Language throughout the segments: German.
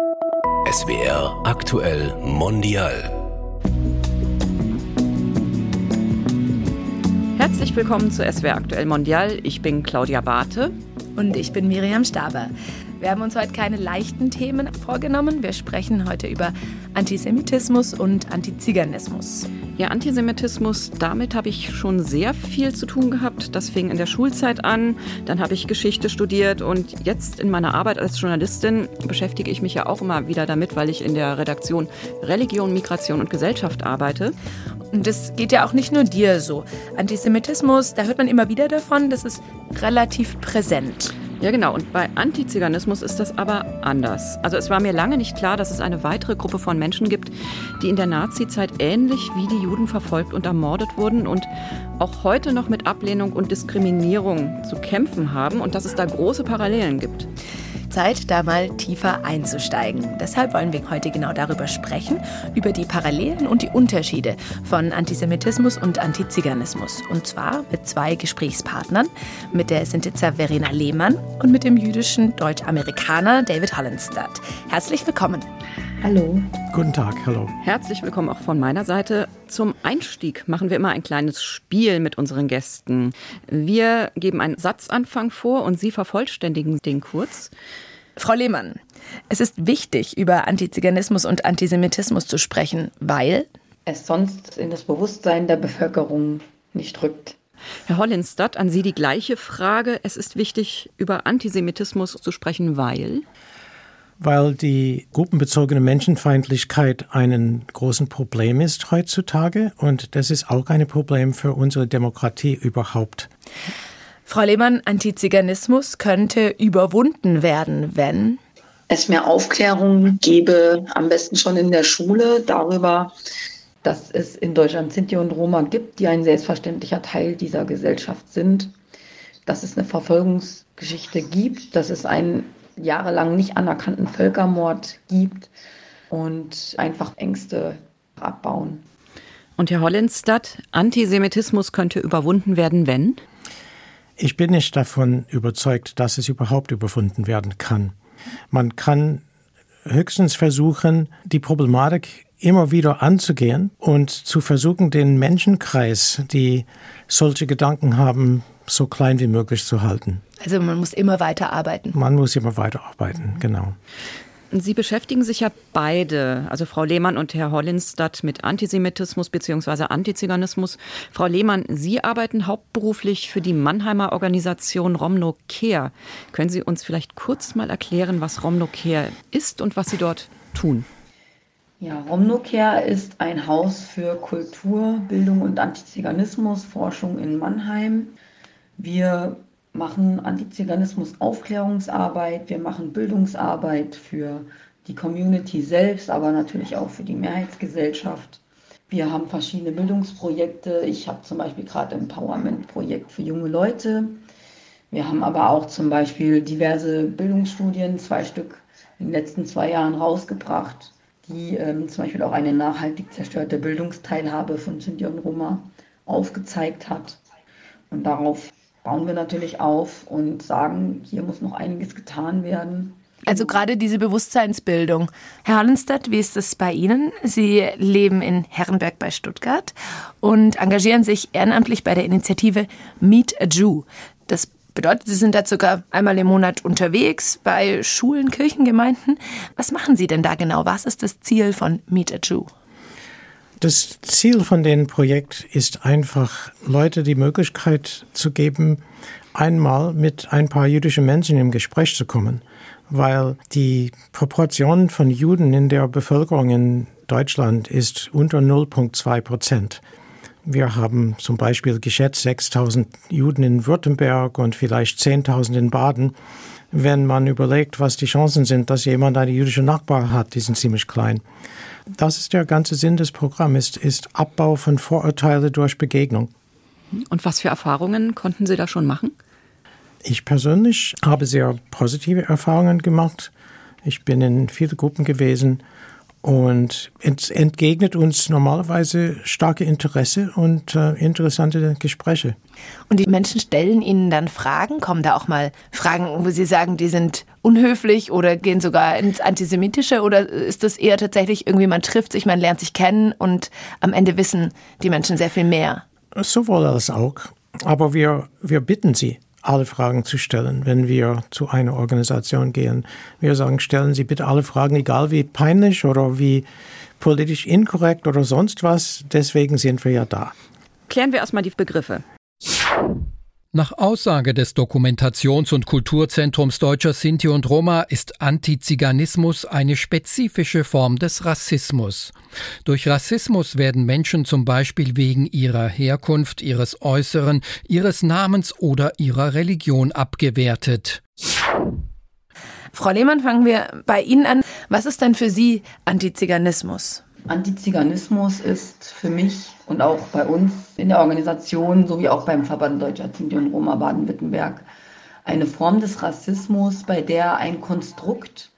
SWR aktuell mondial. Herzlich willkommen zu SWR aktuell mondial. Ich bin Claudia Barthe. Und ich bin Miriam Staber. Wir haben uns heute keine leichten Themen vorgenommen. Wir sprechen heute über Antisemitismus und Antiziganismus. Ja, Antisemitismus, damit habe ich schon sehr viel zu tun gehabt. Das fing in der Schulzeit an, dann habe ich Geschichte studiert und jetzt in meiner Arbeit als Journalistin beschäftige ich mich ja auch immer wieder damit, weil ich in der Redaktion Religion, Migration und Gesellschaft arbeite. Und das geht ja auch nicht nur dir so. Antisemitismus, da hört man immer wieder davon, das ist relativ präsent. Ja, genau. Und bei Antiziganismus ist das aber anders. Also es war mir lange nicht klar, dass es eine weitere Gruppe von Menschen gibt, die in der Nazizeit ähnlich wie die Juden verfolgt und ermordet wurden und auch heute noch mit Ablehnung und Diskriminierung zu kämpfen haben und dass es da große Parallelen gibt. Zeit, da mal tiefer einzusteigen. Deshalb wollen wir heute genau darüber sprechen, über die Parallelen und die Unterschiede von Antisemitismus und Antiziganismus. Und zwar mit zwei Gesprächspartnern, mit der Sintiza Verena Lehmann und mit dem jüdischen Deutsch-Amerikaner David Hollenstadt. Herzlich willkommen. Hallo. Guten Tag, hallo. Herzlich willkommen auch von meiner Seite. Zum Einstieg machen wir immer ein kleines Spiel mit unseren Gästen. Wir geben einen Satzanfang vor und Sie vervollständigen den kurz. Frau Lehmann, es ist wichtig, über Antiziganismus und Antisemitismus zu sprechen, weil es sonst in das Bewusstsein der Bevölkerung nicht rückt. Herr Hollenstadt, an Sie die gleiche Frage. Es ist wichtig, über Antisemitismus zu sprechen, weil weil die gruppenbezogene Menschenfeindlichkeit ein großes Problem ist heutzutage und das ist auch ein Problem für unsere Demokratie überhaupt. Frau Lehmann, Antiziganismus könnte überwunden werden, wenn es mehr Aufklärung gäbe, am besten schon in der Schule darüber, dass es in Deutschland Sinti und Roma gibt, die ein selbstverständlicher Teil dieser Gesellschaft sind, dass es eine Verfolgungsgeschichte gibt, dass es ein jahrelang nicht anerkannten Völkermord gibt und einfach Ängste abbauen. Und Herr Hollenstadt, Antisemitismus könnte überwunden werden, wenn? Ich bin nicht davon überzeugt, dass es überhaupt überwunden werden kann. Man kann höchstens versuchen, die Problematik immer wieder anzugehen und zu versuchen, den Menschenkreis, die solche Gedanken haben, so klein wie möglich zu halten. Also man muss immer weiter arbeiten. Man muss immer weiter arbeiten, genau. Sie beschäftigen sich ja beide, also Frau Lehmann und Herr Hollinstadt, mit Antisemitismus bzw. Antiziganismus. Frau Lehmann, Sie arbeiten hauptberuflich für die Mannheimer Organisation Romno Care. Können Sie uns vielleicht kurz mal erklären, was Romno Care ist und was Sie dort tun? Ja, Romno Care ist ein Haus für Kultur, Bildung und Antiziganismus, Forschung in Mannheim. Wir machen Antiziganismus Aufklärungsarbeit, wir machen Bildungsarbeit für die Community selbst, aber natürlich auch für die Mehrheitsgesellschaft. Wir haben verschiedene Bildungsprojekte. Ich habe zum Beispiel gerade ein Empowerment-Projekt für junge Leute. Wir haben aber auch zum Beispiel diverse Bildungsstudien, zwei Stück in den letzten zwei Jahren rausgebracht, die ähm, zum Beispiel auch eine nachhaltig zerstörte Bildungsteilhabe von Sinti und Roma aufgezeigt hat. Und darauf bauen wir natürlich auf und sagen, hier muss noch einiges getan werden. Also gerade diese Bewusstseinsbildung. Herr Hallenstadt, wie ist das bei Ihnen? Sie leben in Herrenberg bei Stuttgart und engagieren sich ehrenamtlich bei der Initiative Meet a Jew. Das bedeutet, Sie sind da sogar einmal im Monat unterwegs bei Schulen, Kirchengemeinden. Was machen Sie denn da genau? Was ist das Ziel von Meet a Jew? Das Ziel von dem Projekt ist einfach, Leute die Möglichkeit zu geben, einmal mit ein paar jüdischen Menschen im Gespräch zu kommen, weil die Proportion von Juden in der Bevölkerung in Deutschland ist unter 0,2 Prozent. Wir haben zum Beispiel geschätzt 6000 Juden in Württemberg und vielleicht 10.000 in Baden. Wenn man überlegt, was die Chancen sind, dass jemand eine jüdische Nachbar hat, die sind ziemlich klein. Das ist der ganze Sinn des Programms, ist Abbau von Vorurteile durch Begegnung. Und was für Erfahrungen konnten Sie da schon machen? Ich persönlich habe sehr positive Erfahrungen gemacht. Ich bin in viele Gruppen gewesen und entgegnet uns normalerweise starke Interesse und äh, interessante Gespräche. Und die Menschen stellen Ihnen dann Fragen? Kommen da auch mal Fragen, wo Sie sagen, die sind unhöflich oder gehen sogar ins Antisemitische? Oder ist das eher tatsächlich irgendwie, man trifft sich, man lernt sich kennen und am Ende wissen die Menschen sehr viel mehr? Sowohl als auch. Aber wir, wir bitten sie alle Fragen zu stellen, wenn wir zu einer Organisation gehen. Wir sagen, stellen Sie bitte alle Fragen, egal wie peinlich oder wie politisch inkorrekt oder sonst was. Deswegen sind wir ja da. Klären wir erstmal die Begriffe. Nach Aussage des Dokumentations- und Kulturzentrums Deutscher Sinti und Roma ist Antiziganismus eine spezifische Form des Rassismus. Durch Rassismus werden Menschen zum Beispiel wegen ihrer Herkunft, ihres Äußeren, ihres Namens oder ihrer Religion abgewertet. Frau Lehmann, fangen wir bei Ihnen an. Was ist denn für Sie Antiziganismus? Antiziganismus ist für mich und auch bei uns in der Organisation sowie auch beim Verband Deutscher Sinti und Roma Baden-Württemberg eine Form des Rassismus, bei der ein Konstrukt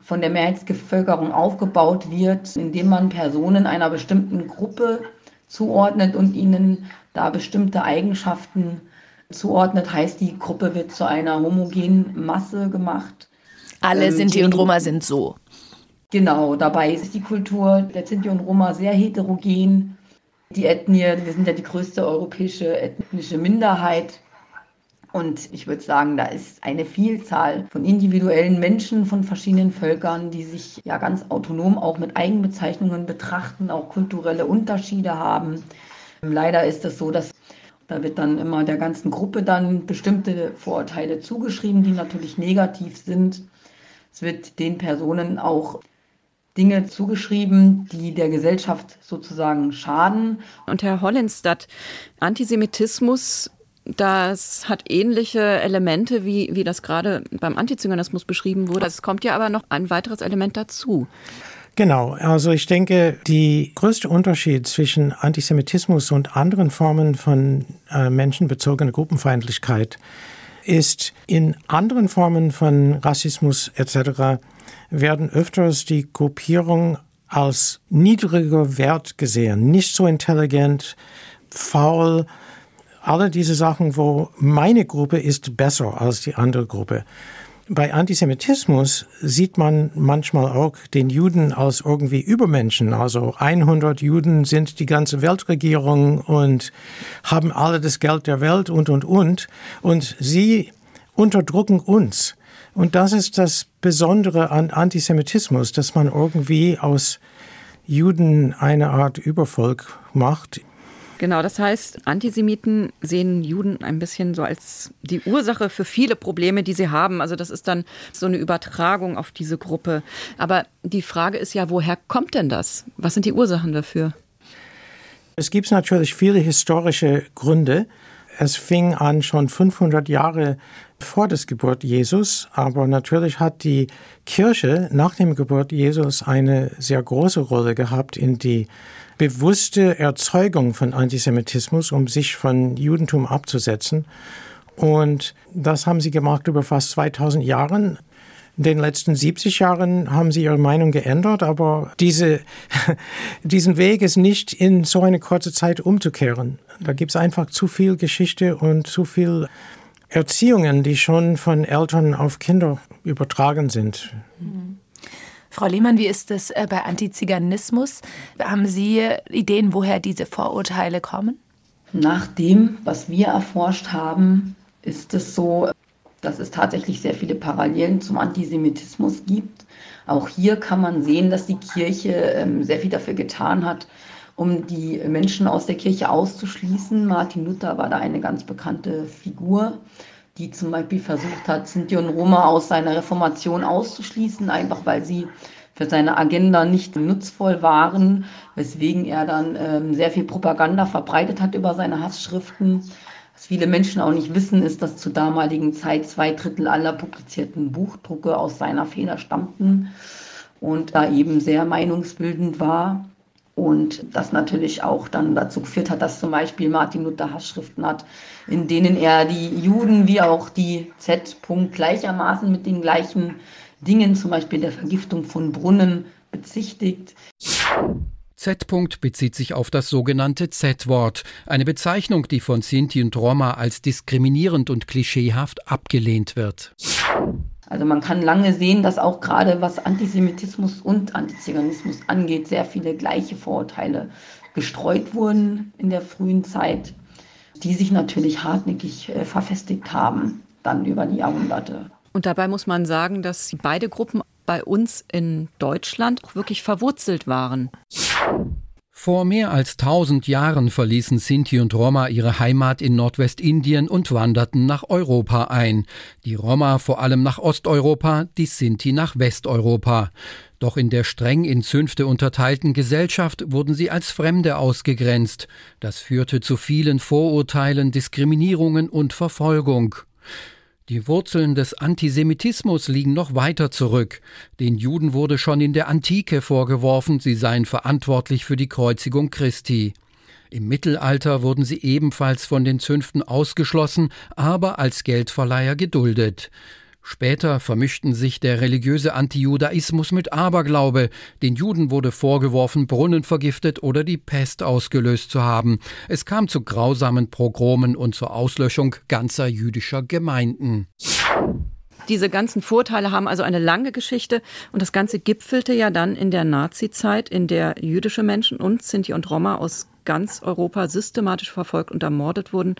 von der Mehrheitsbevölkerung aufgebaut wird, indem man Personen einer bestimmten Gruppe zuordnet und ihnen da bestimmte Eigenschaften zuordnet, heißt die Gruppe wird zu einer homogenen Masse gemacht. Alle ähm, Sinti und Roma sind so. Genau, dabei ist die Kultur der Sinti und Roma sehr heterogen. Die Ethnie, wir sind ja die größte europäische ethnische Minderheit. Und ich würde sagen, da ist eine Vielzahl von individuellen Menschen von verschiedenen Völkern, die sich ja ganz autonom auch mit Eigenbezeichnungen betrachten, auch kulturelle Unterschiede haben. Leider ist es so, dass da wird dann immer der ganzen Gruppe dann bestimmte Vorurteile zugeschrieben, die natürlich negativ sind. Es wird den Personen auch Dinge zugeschrieben, die der Gesellschaft sozusagen schaden. Und Herr Hollenstadt, Antisemitismus, das hat ähnliche Elemente, wie, wie das gerade beim Antizyganismus beschrieben wurde. Es kommt ja aber noch ein weiteres Element dazu. Genau, also ich denke, die größte Unterschied zwischen Antisemitismus und anderen Formen von äh, menschenbezogener Gruppenfeindlichkeit ist in anderen Formen von Rassismus etc werden öfters die Gruppierung als niedriger Wert gesehen, nicht so intelligent, faul, alle diese Sachen, wo meine Gruppe ist besser als die andere Gruppe. Bei Antisemitismus sieht man manchmal auch den Juden als irgendwie Übermenschen. Also 100 Juden sind die ganze Weltregierung und haben alle das Geld der Welt und, und, und. Und sie unterdrücken uns. Und das ist das Besondere an Antisemitismus, dass man irgendwie aus Juden eine Art Übervolk macht. Genau, das heißt, Antisemiten sehen Juden ein bisschen so als die Ursache für viele Probleme, die sie haben. Also das ist dann so eine Übertragung auf diese Gruppe. Aber die Frage ist ja, woher kommt denn das? Was sind die Ursachen dafür? Es gibt natürlich viele historische Gründe. Es fing an schon 500 Jahre vor der Geburt Jesus, aber natürlich hat die Kirche nach dem Geburt Jesus eine sehr große Rolle gehabt in die bewusste Erzeugung von Antisemitismus, um sich von Judentum abzusetzen. Und das haben sie gemacht über fast 2000 Jahren. In den letzten 70 Jahren haben sie ihre Meinung geändert, aber diese, diesen Weg ist nicht in so eine kurze Zeit umzukehren. Da gibt es einfach zu viel Geschichte und zu viel Erziehungen, die schon von Eltern auf Kinder übertragen sind. Mhm. Frau Lehmann, wie ist es äh, bei Antiziganismus? Haben Sie Ideen, woher diese Vorurteile kommen? Nach dem, was wir erforscht haben, ist es so, dass es tatsächlich sehr viele Parallelen zum Antisemitismus gibt. Auch hier kann man sehen, dass die Kirche ähm, sehr viel dafür getan hat, um die Menschen aus der Kirche auszuschließen. Martin Luther war da eine ganz bekannte Figur, die zum Beispiel versucht hat, Sinti und Roma aus seiner Reformation auszuschließen, einfach weil sie für seine Agenda nicht nutzvoll waren, weswegen er dann ähm, sehr viel Propaganda verbreitet hat über seine Hassschriften. Was viele Menschen auch nicht wissen, ist, dass zur damaligen Zeit zwei Drittel aller publizierten Buchdrucke aus seiner Feder stammten und da eben sehr meinungsbildend war. Und das natürlich auch dann dazu geführt hat, dass zum Beispiel Martin Luther Hassschriften hat, in denen er die Juden wie auch die Z. -Punkt gleichermaßen mit den gleichen Dingen, zum Beispiel der Vergiftung von Brunnen, bezichtigt. Z. -Punkt bezieht sich auf das sogenannte Z-Wort, eine Bezeichnung, die von Sinti und Roma als diskriminierend und klischeehaft abgelehnt wird. Also man kann lange sehen, dass auch gerade was Antisemitismus und Antiziganismus angeht, sehr viele gleiche Vorurteile gestreut wurden in der frühen Zeit, die sich natürlich hartnäckig äh, verfestigt haben, dann über die Jahrhunderte. Und dabei muss man sagen, dass beide Gruppen bei uns in Deutschland auch wirklich verwurzelt waren. Vor mehr als tausend Jahren verließen Sinti und Roma ihre Heimat in Nordwestindien und wanderten nach Europa ein. Die Roma vor allem nach Osteuropa, die Sinti nach Westeuropa. Doch in der streng in Zünfte unterteilten Gesellschaft wurden sie als Fremde ausgegrenzt. Das führte zu vielen Vorurteilen, Diskriminierungen und Verfolgung. Die Wurzeln des Antisemitismus liegen noch weiter zurück. Den Juden wurde schon in der Antike vorgeworfen, sie seien verantwortlich für die Kreuzigung Christi. Im Mittelalter wurden sie ebenfalls von den Zünften ausgeschlossen, aber als Geldverleiher geduldet. Später vermischten sich der religiöse Antijudaismus mit Aberglaube. Den Juden wurde vorgeworfen, Brunnen vergiftet oder die Pest ausgelöst zu haben. Es kam zu grausamen Pogromen und zur Auslöschung ganzer jüdischer Gemeinden. Diese ganzen Vorteile haben also eine lange Geschichte und das Ganze gipfelte ja dann in der Nazizeit, in der jüdische Menschen und Sinti und Roma aus ganz Europa systematisch verfolgt und ermordet wurden.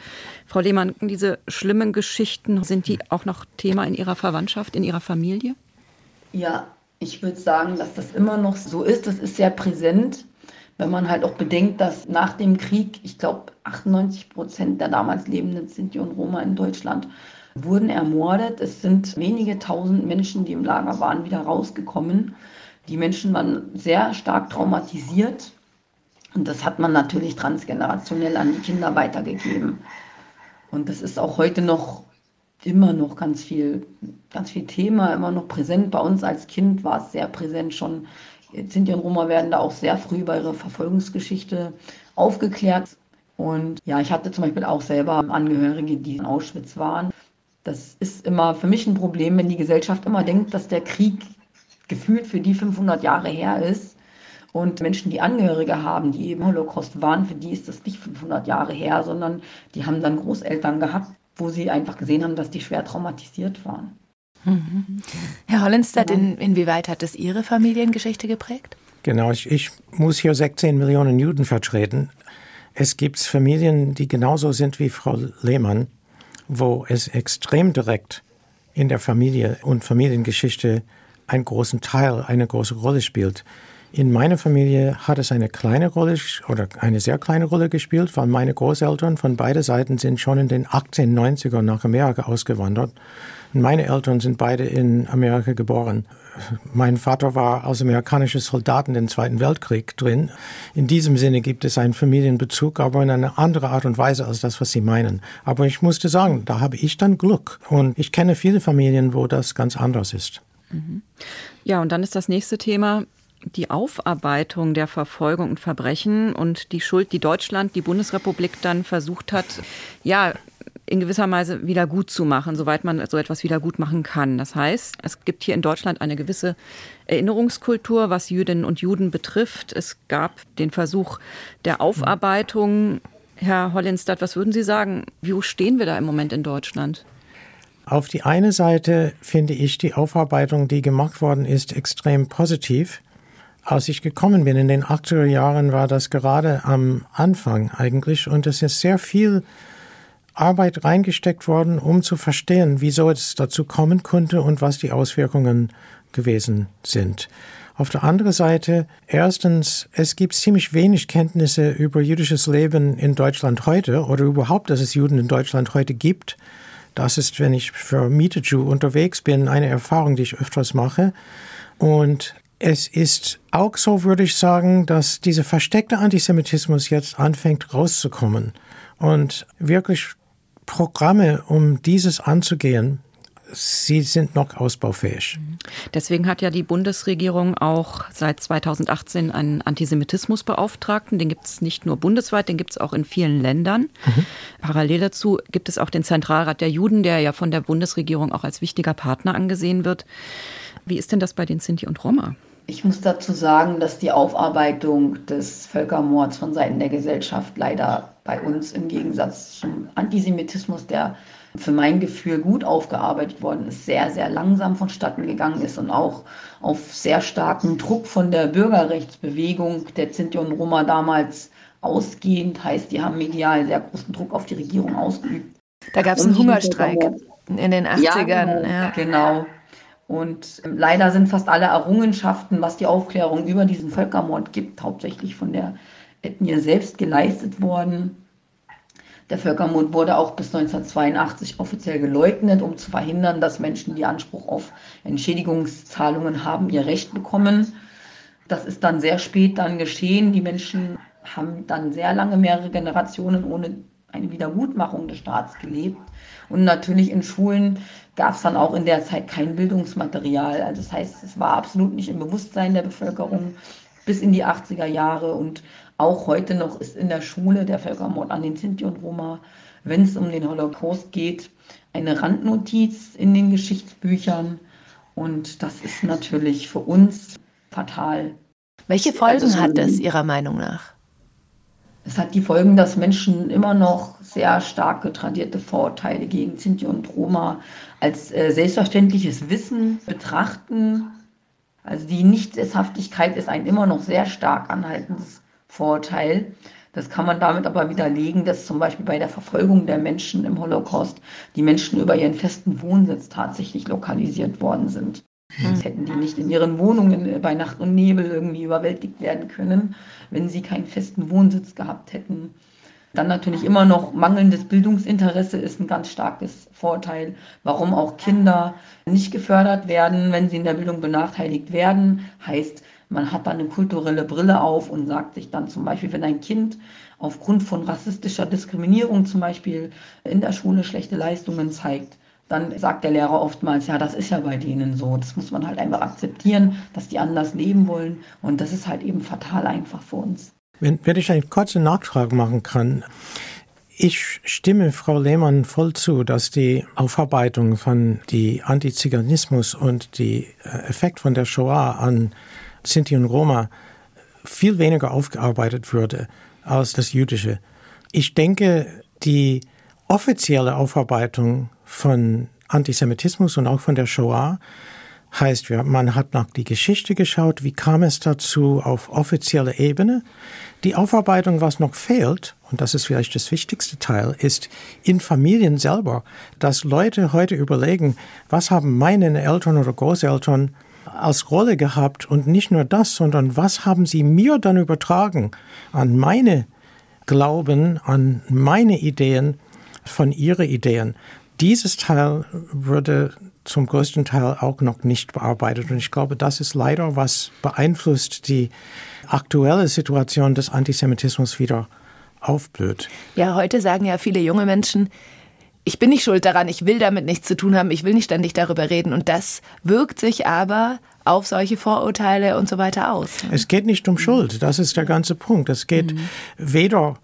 Frau Lehmann, diese schlimmen Geschichten, sind die auch noch Thema in Ihrer Verwandtschaft, in Ihrer Familie? Ja, ich würde sagen, dass das immer noch so ist. Das ist sehr präsent, wenn man halt auch bedenkt, dass nach dem Krieg, ich glaube, 98 Prozent der damals lebenden Sinti und Roma in Deutschland wurden ermordet. Es sind wenige tausend Menschen, die im Lager waren, wieder rausgekommen. Die Menschen waren sehr stark traumatisiert und das hat man natürlich transgenerationell an die Kinder weitergegeben. Und das ist auch heute noch immer noch ganz viel, ganz viel Thema, immer noch präsent. Bei uns als Kind war es sehr präsent schon. Sinti und Roma werden da auch sehr früh über ihre Verfolgungsgeschichte aufgeklärt. Und ja, ich hatte zum Beispiel auch selber Angehörige, die in Auschwitz waren. Das ist immer für mich ein Problem, wenn die Gesellschaft immer denkt, dass der Krieg gefühlt für die 500 Jahre her ist und Menschen, die Angehörige haben, die im Holocaust waren, für die ist das nicht 500 Jahre her, sondern die haben dann Großeltern gehabt, wo sie einfach gesehen haben, dass die schwer traumatisiert waren. Mhm. Herr Hollenstadt, in, inwieweit hat das Ihre Familiengeschichte geprägt? Genau, ich, ich muss hier 16 Millionen Juden vertreten. Es gibt Familien, die genauso sind wie Frau Lehmann, wo es extrem direkt in der Familie und Familiengeschichte einen großen Teil, eine große Rolle spielt. In meiner Familie hat es eine kleine Rolle oder eine sehr kleine Rolle gespielt, weil meine Großeltern von beiden Seiten sind schon in den 1890er nach Amerika ausgewandert. Meine Eltern sind beide in Amerika geboren. Mein Vater war als amerikanischer Soldat in den Zweiten Weltkrieg drin. In diesem Sinne gibt es einen Familienbezug, aber in einer anderen Art und Weise als das, was Sie meinen. Aber ich musste sagen, da habe ich dann Glück. Und ich kenne viele Familien, wo das ganz anders ist. Mhm. Ja, und dann ist das nächste Thema die Aufarbeitung der Verfolgung und Verbrechen und die Schuld, die Deutschland, die Bundesrepublik dann versucht hat, ja, in gewisser Weise wieder gut zu machen, soweit man so etwas wieder gut machen kann. Das heißt, es gibt hier in Deutschland eine gewisse Erinnerungskultur, was Jüdinnen und Juden betrifft. Es gab den Versuch der Aufarbeitung. Herr Hollinstadt, was würden Sie sagen? Wie stehen wir da im Moment in Deutschland? Auf die eine Seite finde ich die Aufarbeitung, die gemacht worden ist, extrem positiv. Als ich gekommen bin in den 80er Jahren, war das gerade am Anfang eigentlich und es ist sehr viel Arbeit reingesteckt worden, um zu verstehen, wieso es dazu kommen konnte und was die Auswirkungen gewesen sind. Auf der anderen Seite, erstens, es gibt ziemlich wenig Kenntnisse über jüdisches Leben in Deutschland heute oder überhaupt, dass es Juden in Deutschland heute gibt. Das ist, wenn ich für Miete Jew unterwegs bin, eine Erfahrung, die ich öfters mache. Und es ist auch so, würde ich sagen, dass dieser versteckte Antisemitismus jetzt anfängt rauszukommen und wirklich Programme, um dieses anzugehen, sie sind noch ausbaufähig. Deswegen hat ja die Bundesregierung auch seit 2018 einen Antisemitismusbeauftragten. Den gibt es nicht nur bundesweit, den gibt es auch in vielen Ländern. Mhm. Parallel dazu gibt es auch den Zentralrat der Juden, der ja von der Bundesregierung auch als wichtiger Partner angesehen wird. Wie ist denn das bei den Sinti und Roma? Ich muss dazu sagen, dass die Aufarbeitung des Völkermords von Seiten der Gesellschaft leider bei uns im Gegensatz zum Antisemitismus, der für mein Gefühl gut aufgearbeitet worden ist, sehr, sehr langsam vonstatten gegangen ist und auch auf sehr starken Druck von der Bürgerrechtsbewegung der Sinti und Roma damals ausgehend, heißt, die haben medial sehr großen Druck auf die Regierung ausgeübt. Da gab es einen Hungerstreik in den 80ern. Ja, genau. Ja. genau. Und ähm, leider sind fast alle Errungenschaften, was die Aufklärung über diesen Völkermord gibt, hauptsächlich von der Ethnie selbst geleistet worden. Der Völkermord wurde auch bis 1982 offiziell geleugnet, um zu verhindern, dass Menschen, die Anspruch auf Entschädigungszahlungen haben, ihr Recht bekommen. Das ist dann sehr spät dann geschehen. Die Menschen haben dann sehr lange, mehrere Generationen ohne eine Wiedergutmachung des Staats gelebt. Und natürlich in Schulen gab es dann auch in der Zeit kein Bildungsmaterial. Also das heißt, es war absolut nicht im Bewusstsein der Bevölkerung bis in die 80er Jahre und auch heute noch ist in der Schule der Völkermord an den Sinti und Roma, wenn es um den Holocaust geht, eine Randnotiz in den Geschichtsbüchern. Und das ist natürlich für uns fatal. Welche Folgen also, hat es Ihrer Meinung nach? Es hat die Folgen, dass Menschen immer noch sehr starke tradierte Vorurteile gegen Sinti und Roma als äh, selbstverständliches Wissen betrachten. Also die Nichtsesshaftigkeit ist ein immer noch sehr stark anhaltendes Vorurteil. Das kann man damit aber widerlegen, dass zum Beispiel bei der Verfolgung der Menschen im Holocaust die Menschen über ihren festen Wohnsitz tatsächlich lokalisiert worden sind. Sonst hätten die nicht in ihren Wohnungen äh, bei Nacht und Nebel irgendwie überwältigt werden können, wenn sie keinen festen Wohnsitz gehabt hätten. Dann natürlich immer noch mangelndes Bildungsinteresse ist ein ganz starkes Vorteil, warum auch Kinder nicht gefördert werden, wenn sie in der Bildung benachteiligt werden. Heißt, man hat dann eine kulturelle Brille auf und sagt sich dann zum Beispiel, wenn ein Kind aufgrund von rassistischer Diskriminierung zum Beispiel in der Schule schlechte Leistungen zeigt, dann sagt der Lehrer oftmals, ja, das ist ja bei denen so. Das muss man halt einfach akzeptieren, dass die anders leben wollen. Und das ist halt eben fatal einfach für uns. Wenn, wenn ich einen kurzen Nachtrag machen kann. Ich stimme Frau Lehmann voll zu, dass die Aufarbeitung von die Antiziganismus und die äh, Effekt von der Shoah an Sinti und Roma viel weniger aufgearbeitet würde als das Jüdische. Ich denke, die offizielle Aufarbeitung von Antisemitismus und auch von der Shoah heißt, man hat nach die Geschichte geschaut, wie kam es dazu auf offizieller Ebene. Die Aufarbeitung, was noch fehlt, und das ist vielleicht das wichtigste Teil, ist in Familien selber, dass Leute heute überlegen, was haben meine Eltern oder Großeltern als Rolle gehabt und nicht nur das, sondern was haben sie mir dann übertragen an meine Glauben, an meine Ideen von ihren Ideen. Dieses Teil würde zum größten Teil auch noch nicht bearbeitet. Und ich glaube, das ist leider, was beeinflusst die aktuelle Situation des Antisemitismus wieder aufblüht. Ja, heute sagen ja viele junge Menschen, ich bin nicht schuld daran, ich will damit nichts zu tun haben, ich will nicht ständig darüber reden. Und das wirkt sich aber auf solche Vorurteile und so weiter aus. Es geht nicht um Schuld, das ist der ganze Punkt. Es geht mhm. weder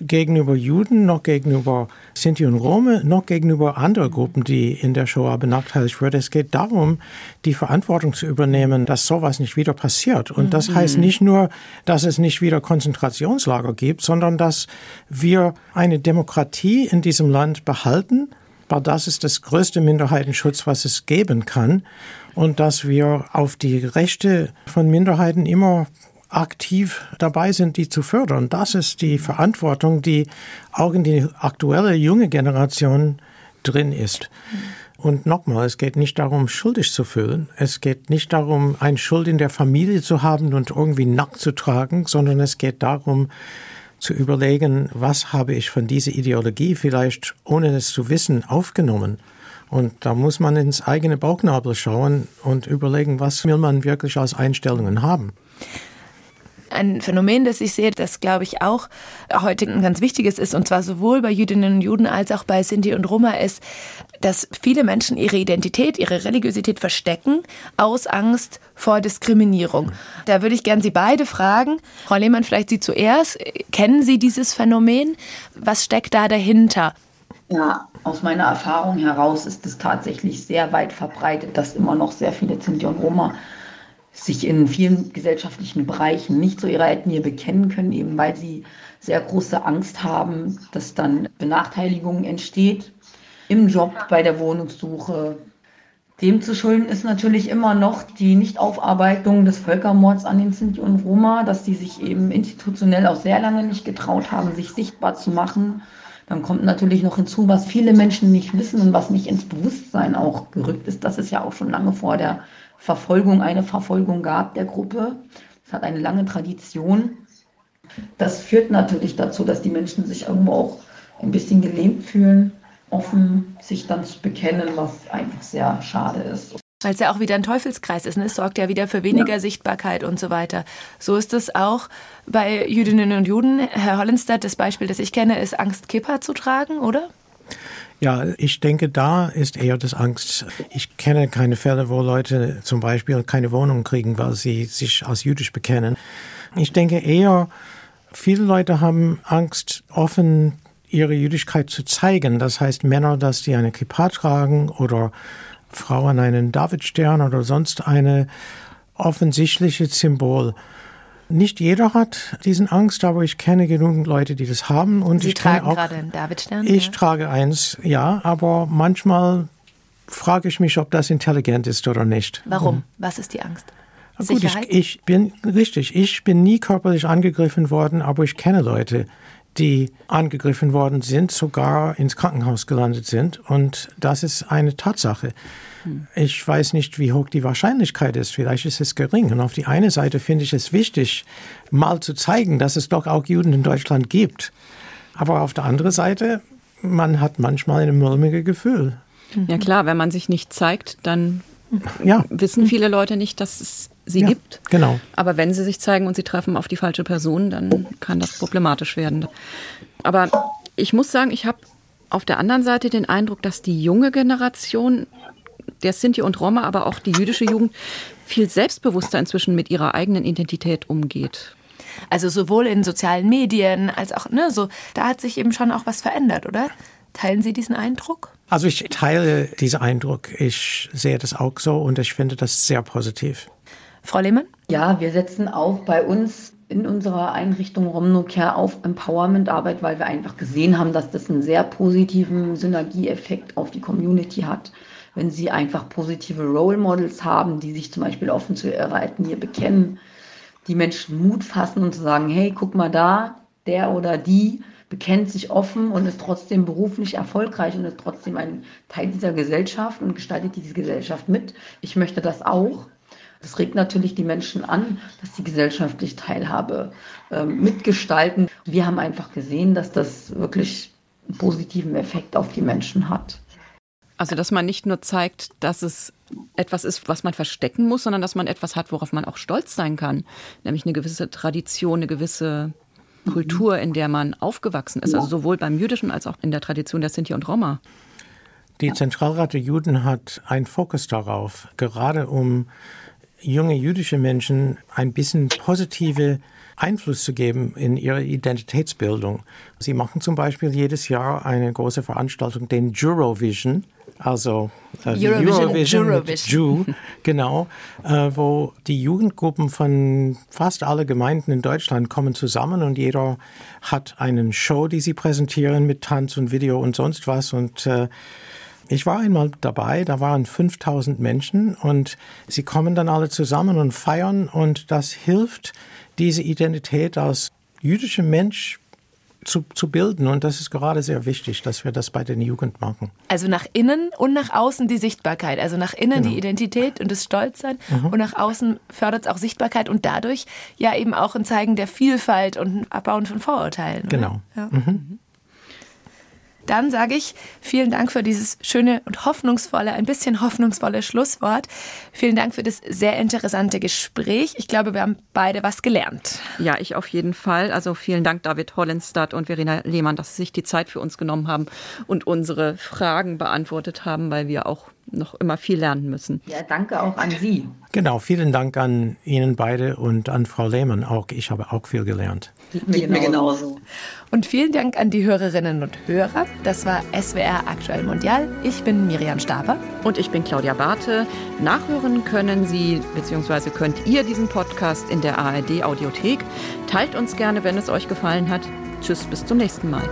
gegenüber Juden, noch gegenüber Sinti und Rome, noch gegenüber anderen Gruppen, die in der Shoah benachteiligt wurden. Es geht darum, die Verantwortung zu übernehmen, dass sowas nicht wieder passiert. Und das mhm. heißt nicht nur, dass es nicht wieder Konzentrationslager gibt, sondern dass wir eine Demokratie in diesem Land behalten, weil das ist das größte Minderheitenschutz, was es geben kann. Und dass wir auf die Rechte von Minderheiten immer aktiv dabei sind, die zu fördern. Das ist die Verantwortung, die auch in die aktuelle junge Generation drin ist. Und nochmal, es geht nicht darum, schuldig zu fühlen. Es geht nicht darum, eine Schuld in der Familie zu haben und irgendwie nackt zu tragen, sondern es geht darum, zu überlegen, was habe ich von dieser Ideologie vielleicht, ohne es zu wissen, aufgenommen. Und da muss man ins eigene Bauchnabel schauen und überlegen, was will man wirklich als Einstellungen haben. Ein Phänomen, das ich sehe, das glaube ich auch heute ein ganz wichtiges ist, und zwar sowohl bei Jüdinnen und Juden als auch bei Sinti und Roma, ist, dass viele Menschen ihre Identität, ihre Religiosität verstecken aus Angst vor Diskriminierung. Da würde ich gern Sie beide fragen. Frau Lehmann, vielleicht Sie zuerst. Kennen Sie dieses Phänomen? Was steckt da dahinter? Ja, Aus meiner Erfahrung heraus ist es tatsächlich sehr weit verbreitet, dass immer noch sehr viele Sinti und Roma sich in vielen gesellschaftlichen Bereichen nicht zu ihrer Ethnie bekennen können, eben weil sie sehr große Angst haben, dass dann Benachteiligung entsteht im Job, bei der Wohnungssuche. Dem zu schulden ist natürlich immer noch die Nichtaufarbeitung des Völkermords an den Sinti und Roma, dass die sich eben institutionell auch sehr lange nicht getraut haben, sich sichtbar zu machen. Dann kommt natürlich noch hinzu, was viele Menschen nicht wissen und was nicht ins Bewusstsein auch gerückt ist, dass es ja auch schon lange vor der Verfolgung eine Verfolgung gab der Gruppe. Es hat eine lange Tradition. Das führt natürlich dazu, dass die Menschen sich irgendwo auch ein bisschen gelähmt fühlen, offen sich dann zu bekennen, was einfach sehr schade ist. Weil es ja auch wieder ein Teufelskreis ist. Ne? Es sorgt ja wieder für weniger ja. Sichtbarkeit und so weiter. So ist es auch bei Jüdinnen und Juden. Herr Hollenstadt, das Beispiel, das ich kenne, ist Angst, Kippa zu tragen, oder? Ja, ich denke, da ist eher das Angst. Ich kenne keine Fälle, wo Leute zum Beispiel keine Wohnung kriegen, weil sie sich als jüdisch bekennen. Ich denke eher, viele Leute haben Angst, offen ihre Jüdischkeit zu zeigen. Das heißt, Männer, dass die eine Kippa tragen oder Frauen einen Davidstern oder sonst eine offensichtliche Symbol. Nicht jeder hat diesen Angst, aber ich kenne genügend Leute, die das haben. Und Sie ich tragen auch, gerade einen Davidstern? Ich ja. trage eins, ja, aber manchmal frage ich mich, ob das intelligent ist oder nicht. Warum? Was ist die Angst? Gut, ich, ich bin richtig. Ich bin nie körperlich angegriffen worden, aber ich kenne Leute, die angegriffen worden sind, sogar ins Krankenhaus gelandet sind. Und das ist eine Tatsache. Ich weiß nicht, wie hoch die Wahrscheinlichkeit ist. Vielleicht ist es gering. Und auf die eine Seite finde ich es wichtig, mal zu zeigen, dass es doch auch Juden in Deutschland gibt. Aber auf der anderen Seite, man hat manchmal ein mulmiges Gefühl. Ja klar, wenn man sich nicht zeigt, dann ja. wissen viele Leute nicht, dass es sie ja, gibt. Genau. Aber wenn sie sich zeigen und sie treffen auf die falsche Person, dann kann das problematisch werden. Aber ich muss sagen, ich habe auf der anderen Seite den Eindruck, dass die junge Generation der Sinti und Roma, aber auch die jüdische Jugend viel selbstbewusster inzwischen mit ihrer eigenen Identität umgeht. Also sowohl in sozialen Medien als auch, ne, so, da hat sich eben schon auch was verändert, oder? Teilen Sie diesen Eindruck? Also ich teile diesen Eindruck. Ich sehe das auch so und ich finde das sehr positiv. Frau Lehmann? Ja, wir setzen auch bei uns in unserer Einrichtung Romnocare auf Empowerment-Arbeit, weil wir einfach gesehen haben, dass das einen sehr positiven Synergieeffekt auf die Community hat. Wenn sie einfach positive Role Models haben, die sich zum Beispiel offen zu ihrer Ethnie bekennen, die Menschen Mut fassen und zu sagen, hey, guck mal da, der oder die bekennt sich offen und ist trotzdem beruflich erfolgreich und ist trotzdem ein Teil dieser Gesellschaft und gestaltet diese Gesellschaft mit. Ich möchte das auch. Das regt natürlich die Menschen an, dass sie gesellschaftlich Teilhabe äh, mitgestalten. Wir haben einfach gesehen, dass das wirklich einen positiven Effekt auf die Menschen hat. Also, dass man nicht nur zeigt, dass es etwas ist, was man verstecken muss, sondern dass man etwas hat, worauf man auch stolz sein kann. Nämlich eine gewisse Tradition, eine gewisse Kultur, in der man aufgewachsen ist. Also sowohl beim Jüdischen als auch in der Tradition der Sinti und Roma. Die Zentralrat der Juden hat einen Fokus darauf, gerade um junge jüdische Menschen ein bisschen positive Einfluss zu geben in ihre Identitätsbildung. Sie machen zum Beispiel jedes Jahr eine große Veranstaltung, den Eurovision, also äh, Eurovision, Eurovision, Eurovision. Jew, genau, äh, wo die Jugendgruppen von fast alle Gemeinden in Deutschland kommen zusammen und jeder hat einen Show, die sie präsentieren mit Tanz und Video und sonst was und äh, ich war einmal dabei, da waren 5000 Menschen und sie kommen dann alle zusammen und feiern und das hilft, diese Identität als jüdischer Mensch zu, zu bilden. Und das ist gerade sehr wichtig, dass wir das bei den Jugend machen. Also nach innen und nach außen die Sichtbarkeit. Also nach innen genau. die Identität und das Stolzsein mhm. und nach außen fördert es auch Sichtbarkeit und dadurch ja eben auch ein Zeigen der Vielfalt und ein Abbauen von Vorurteilen. Genau. Ja. Mhm. Dann sage ich vielen Dank für dieses schöne und hoffnungsvolle, ein bisschen hoffnungsvolle Schlusswort. Vielen Dank für das sehr interessante Gespräch. Ich glaube, wir haben beide was gelernt. Ja, ich auf jeden Fall. Also vielen Dank, David Hollenstadt und Verena Lehmann, dass Sie sich die Zeit für uns genommen haben und unsere Fragen beantwortet haben, weil wir auch noch immer viel lernen müssen. Ja, danke auch an Sie. Genau, vielen Dank an Ihnen beide und an Frau Lehmann auch. Ich habe auch viel gelernt. Geht mir, Geht genauso. Und vielen Dank an die Hörerinnen und Hörer. Das war SWR Aktuell Mondial. Ich bin Miriam Staber. Und ich bin Claudia Barthe. Nachhören können Sie bzw. könnt ihr diesen Podcast in der ARD Audiothek. Teilt uns gerne, wenn es euch gefallen hat. Tschüss, bis zum nächsten Mal.